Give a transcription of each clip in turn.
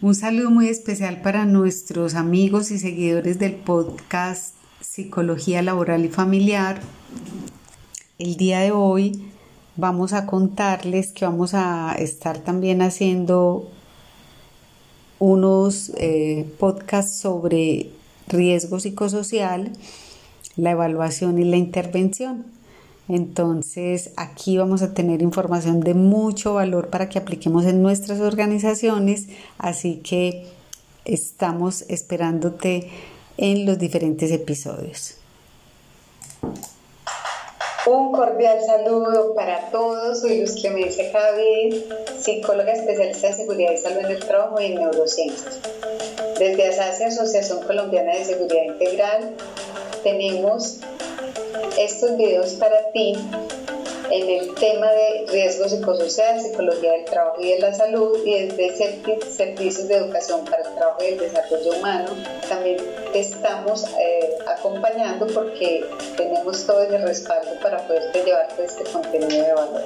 Un saludo muy especial para nuestros amigos y seguidores del podcast Psicología Laboral y Familiar. El día de hoy vamos a contarles que vamos a estar también haciendo unos eh, podcasts sobre riesgo psicosocial, la evaluación y la intervención. Entonces aquí vamos a tener información de mucho valor para que apliquemos en nuestras organizaciones, así que estamos esperándote en los diferentes episodios. Un cordial saludo para todos. Soy Luz Clemencia Javid, psicóloga especialista en seguridad y salud en el trabajo y en neurociencias. Desde ASASI, Asociación Colombiana de Seguridad Integral, tenemos estos videos para ti en el tema de riesgo psicosocial, psicología del trabajo y de la salud y desde servicios de educación para el trabajo y el desarrollo humano. También te estamos eh, acompañando porque tenemos todo el respaldo para poderte llevarte este contenido de valor.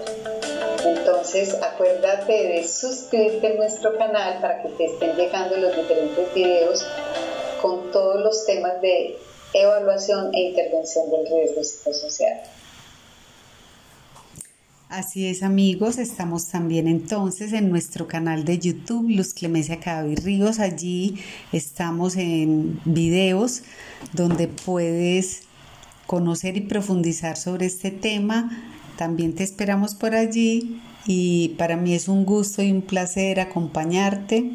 Entonces acuérdate de suscribirte a nuestro canal para que te estén llegando los diferentes videos con todos los temas de evaluación e intervención del riesgo psicosocial. Así es amigos, estamos también entonces en nuestro canal de YouTube, Luz Clemencia Cadavid Ríos. Allí estamos en videos donde puedes conocer y profundizar sobre este tema. También te esperamos por allí y para mí es un gusto y un placer acompañarte.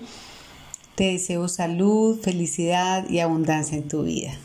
Te deseo salud, felicidad y abundancia en tu vida.